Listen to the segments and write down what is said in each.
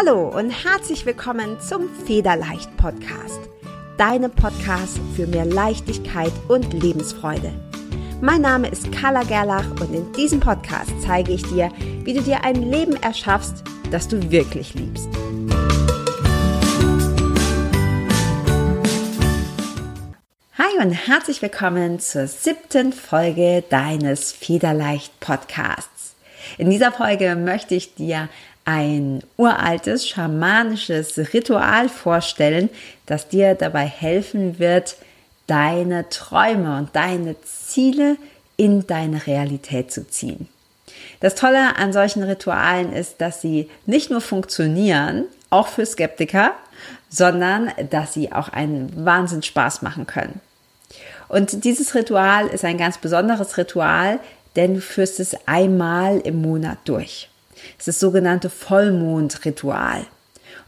Hallo und herzlich willkommen zum Federleicht Podcast. Deinem Podcast für mehr Leichtigkeit und Lebensfreude. Mein Name ist Carla Gerlach und in diesem Podcast zeige ich dir, wie du dir ein Leben erschaffst, das du wirklich liebst. Hi und herzlich willkommen zur siebten Folge deines Federleicht Podcasts. In dieser Folge möchte ich dir ein uraltes schamanisches Ritual vorstellen, das dir dabei helfen wird, deine Träume und deine Ziele in deine Realität zu ziehen. Das Tolle an solchen Ritualen ist, dass sie nicht nur funktionieren, auch für Skeptiker, sondern dass sie auch einen Wahnsinn Spaß machen können. Und dieses Ritual ist ein ganz besonderes Ritual, denn du führst es einmal im Monat durch. Es ist das sogenannte Vollmondritual.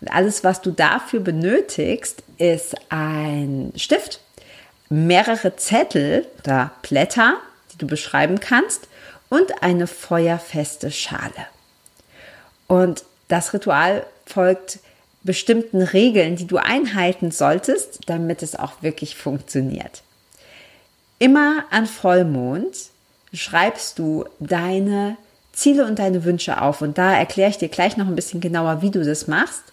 Und alles, was du dafür benötigst, ist ein Stift, mehrere Zettel oder Blätter, die du beschreiben kannst, und eine feuerfeste Schale. Und das Ritual folgt bestimmten Regeln, die du einhalten solltest, damit es auch wirklich funktioniert. Immer an Vollmond schreibst du deine Ziele und deine Wünsche auf. Und da erkläre ich dir gleich noch ein bisschen genauer, wie du das machst.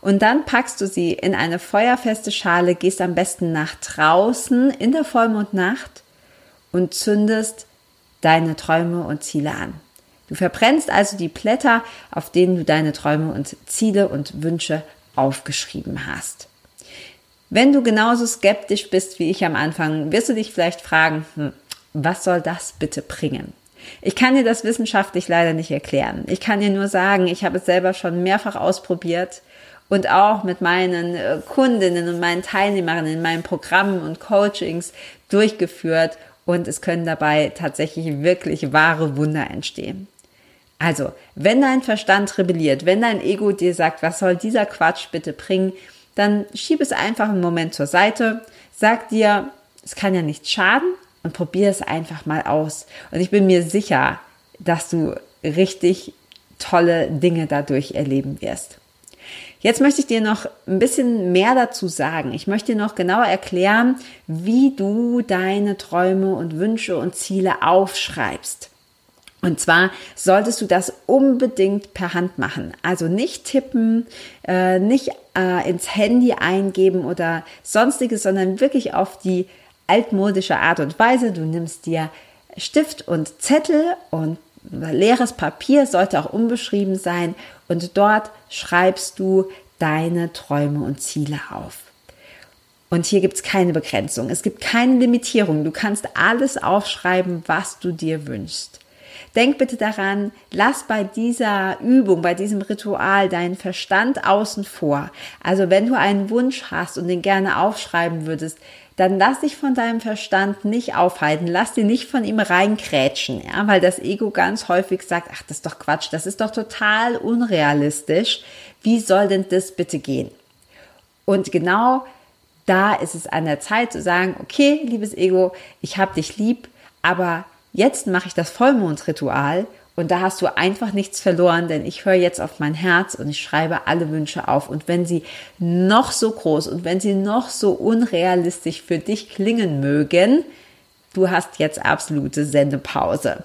Und dann packst du sie in eine feuerfeste Schale, gehst am besten nach draußen in der Vollmondnacht und zündest deine Träume und Ziele an. Du verbrennst also die Blätter, auf denen du deine Träume und Ziele und Wünsche aufgeschrieben hast. Wenn du genauso skeptisch bist wie ich am Anfang, wirst du dich vielleicht fragen, hm, was soll das bitte bringen? Ich kann dir das wissenschaftlich leider nicht erklären. Ich kann dir nur sagen, ich habe es selber schon mehrfach ausprobiert und auch mit meinen äh, Kundinnen und meinen Teilnehmerinnen in meinen Programmen und Coachings durchgeführt und es können dabei tatsächlich wirklich wahre Wunder entstehen. Also, wenn dein Verstand rebelliert, wenn dein Ego dir sagt, was soll dieser Quatsch bitte bringen, dann schieb es einfach einen Moment zur Seite, sag dir, es kann ja nicht schaden und probier es einfach mal aus. Und ich bin mir sicher, dass du richtig tolle Dinge dadurch erleben wirst. Jetzt möchte ich dir noch ein bisschen mehr dazu sagen. Ich möchte dir noch genauer erklären, wie du deine Träume und Wünsche und Ziele aufschreibst. Und zwar solltest du das unbedingt per Hand machen. Also nicht tippen, äh, nicht äh, ins Handy eingeben oder sonstiges, sondern wirklich auf die altmodische Art und Weise. Du nimmst dir Stift und Zettel und leeres Papier sollte auch unbeschrieben sein und dort schreibst du deine Träume und Ziele auf. Und hier gibt es keine Begrenzung, es gibt keine Limitierung. Du kannst alles aufschreiben, was du dir wünschst. Denk bitte daran, lass bei dieser Übung, bei diesem Ritual deinen Verstand außen vor. Also wenn du einen Wunsch hast und den gerne aufschreiben würdest, dann lass dich von deinem Verstand nicht aufhalten, lass dich nicht von ihm reinkrätschen, ja, weil das Ego ganz häufig sagt, ach, das ist doch Quatsch, das ist doch total unrealistisch. Wie soll denn das bitte gehen? Und genau da ist es an der Zeit zu sagen, okay, liebes Ego, ich habe dich lieb, aber jetzt mache ich das Vollmondritual und da hast du einfach nichts verloren, denn ich höre jetzt auf mein Herz und ich schreibe alle Wünsche auf. Und wenn sie noch so groß und wenn sie noch so unrealistisch für dich klingen mögen, du hast jetzt absolute Sendepause.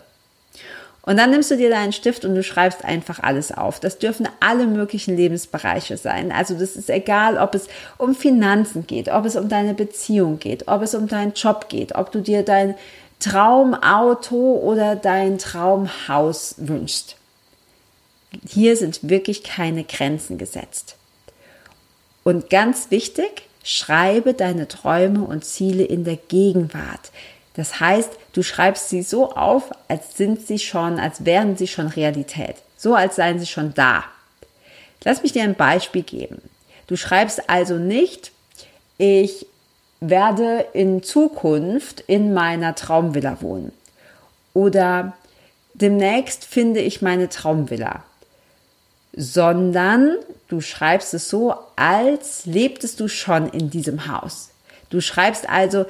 Und dann nimmst du dir deinen Stift und du schreibst einfach alles auf. Das dürfen alle möglichen Lebensbereiche sein. Also das ist egal, ob es um Finanzen geht, ob es um deine Beziehung geht, ob es um deinen Job geht, ob du dir dein Traumauto oder dein Traumhaus wünschst. Hier sind wirklich keine Grenzen gesetzt. Und ganz wichtig, schreibe deine Träume und Ziele in der Gegenwart. Das heißt, du schreibst sie so auf, als sind sie schon, als wären sie schon Realität. So als seien sie schon da. Lass mich dir ein Beispiel geben. Du schreibst also nicht, ich werde in Zukunft in meiner Traumvilla wohnen. Oder demnächst finde ich meine Traumvilla. Sondern du schreibst es so, als lebtest du schon in diesem Haus. Du schreibst also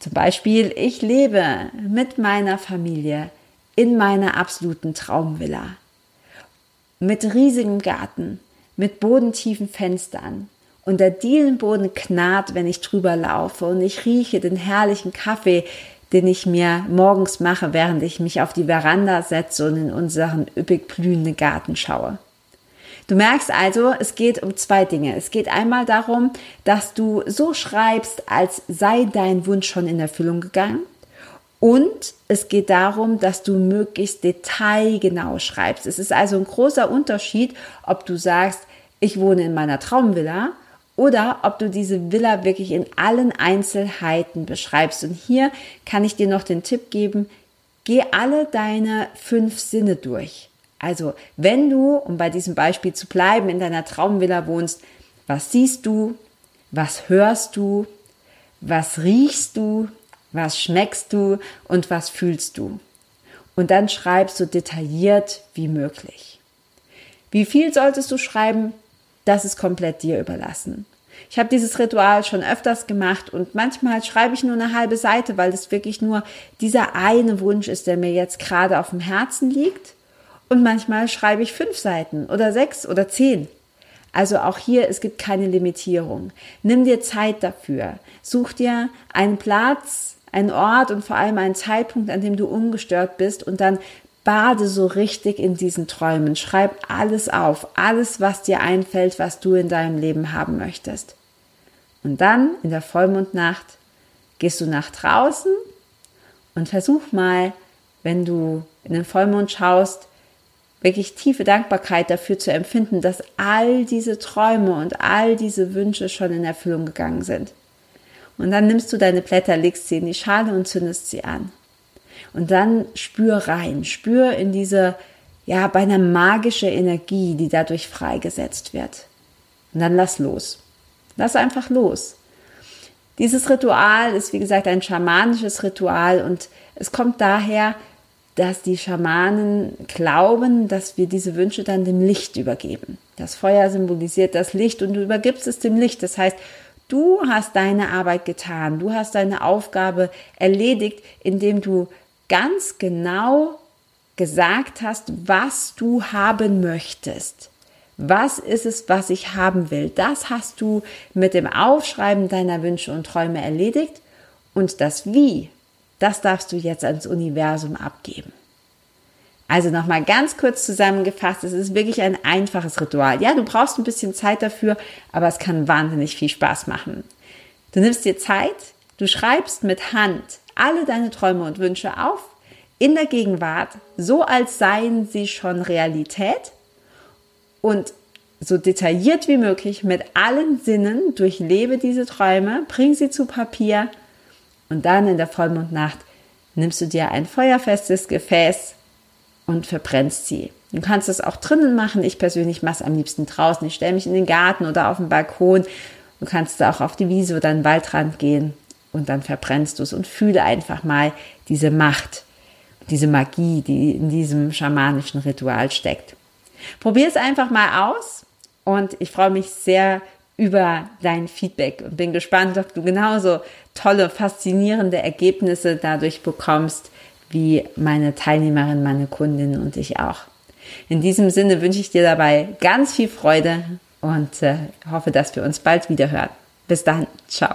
zum Beispiel, ich lebe mit meiner Familie in meiner absoluten Traumvilla. Mit riesigem Garten, mit bodentiefen Fenstern und der Dielenboden knarrt, wenn ich drüber laufe und ich rieche den herrlichen Kaffee, den ich mir morgens mache, während ich mich auf die Veranda setze und in unseren üppig blühenden Garten schaue. Du merkst also, es geht um zwei Dinge. Es geht einmal darum, dass du so schreibst, als sei dein Wunsch schon in Erfüllung gegangen. Und es geht darum, dass du möglichst detailgenau schreibst. Es ist also ein großer Unterschied, ob du sagst, ich wohne in meiner Traumvilla oder ob du diese Villa wirklich in allen Einzelheiten beschreibst. Und hier kann ich dir noch den Tipp geben, geh alle deine fünf Sinne durch. Also, wenn du, um bei diesem Beispiel zu bleiben, in deiner Traumvilla wohnst, was siehst du? Was hörst du? Was riechst du? Was schmeckst du? Und was fühlst du? Und dann schreibst so detailliert wie möglich. Wie viel solltest du schreiben? Das ist komplett dir überlassen. Ich habe dieses Ritual schon öfters gemacht und manchmal schreibe ich nur eine halbe Seite, weil es wirklich nur dieser eine Wunsch ist, der mir jetzt gerade auf dem Herzen liegt. Und manchmal schreibe ich fünf Seiten oder sechs oder zehn. Also auch hier, es gibt keine Limitierung. Nimm dir Zeit dafür. Such dir einen Platz, einen Ort und vor allem einen Zeitpunkt, an dem du ungestört bist und dann bade so richtig in diesen Träumen. Schreib alles auf, alles, was dir einfällt, was du in deinem Leben haben möchtest. Und dann in der Vollmondnacht gehst du nach draußen und versuch mal, wenn du in den Vollmond schaust, wirklich tiefe Dankbarkeit dafür zu empfinden, dass all diese Träume und all diese Wünsche schon in Erfüllung gegangen sind. Und dann nimmst du deine Blätter, legst sie in die Schale und zündest sie an. Und dann spür rein, spür in diese, ja, beinahe magische Energie, die dadurch freigesetzt wird. Und dann lass los. Lass einfach los. Dieses Ritual ist, wie gesagt, ein schamanisches Ritual und es kommt daher, dass die Schamanen glauben, dass wir diese Wünsche dann dem Licht übergeben. Das Feuer symbolisiert das Licht und du übergibst es dem Licht. Das heißt, du hast deine Arbeit getan, du hast deine Aufgabe erledigt, indem du ganz genau gesagt hast, was du haben möchtest. Was ist es, was ich haben will? Das hast du mit dem Aufschreiben deiner Wünsche und Träume erledigt. Und das Wie, das darfst du jetzt ans Universum abgeben. Also nochmal ganz kurz zusammengefasst, es ist wirklich ein einfaches Ritual. Ja, du brauchst ein bisschen Zeit dafür, aber es kann wahnsinnig viel Spaß machen. Du nimmst dir Zeit, du schreibst mit Hand alle deine Träume und Wünsche auf, in der Gegenwart, so als seien sie schon Realität und so detailliert wie möglich mit allen Sinnen durchlebe diese Träume, bring sie zu Papier und dann in der Vollmondnacht nimmst du dir ein feuerfestes Gefäß und verbrennst sie. Du kannst es auch drinnen machen. Ich persönlich mache es am liebsten draußen. Ich stelle mich in den Garten oder auf den Balkon. Du kannst auch auf die Wiese oder den Waldrand gehen und dann verbrennst du es und fühle einfach mal diese Macht, diese Magie, die in diesem schamanischen Ritual steckt. Probier es einfach mal aus und ich freue mich sehr über dein Feedback und bin gespannt, ob du genauso tolle, faszinierende Ergebnisse dadurch bekommst, wie meine Teilnehmerin, meine Kundin und ich auch. In diesem Sinne wünsche ich dir dabei ganz viel Freude und äh, hoffe, dass wir uns bald wieder hören. Bis dann, ciao.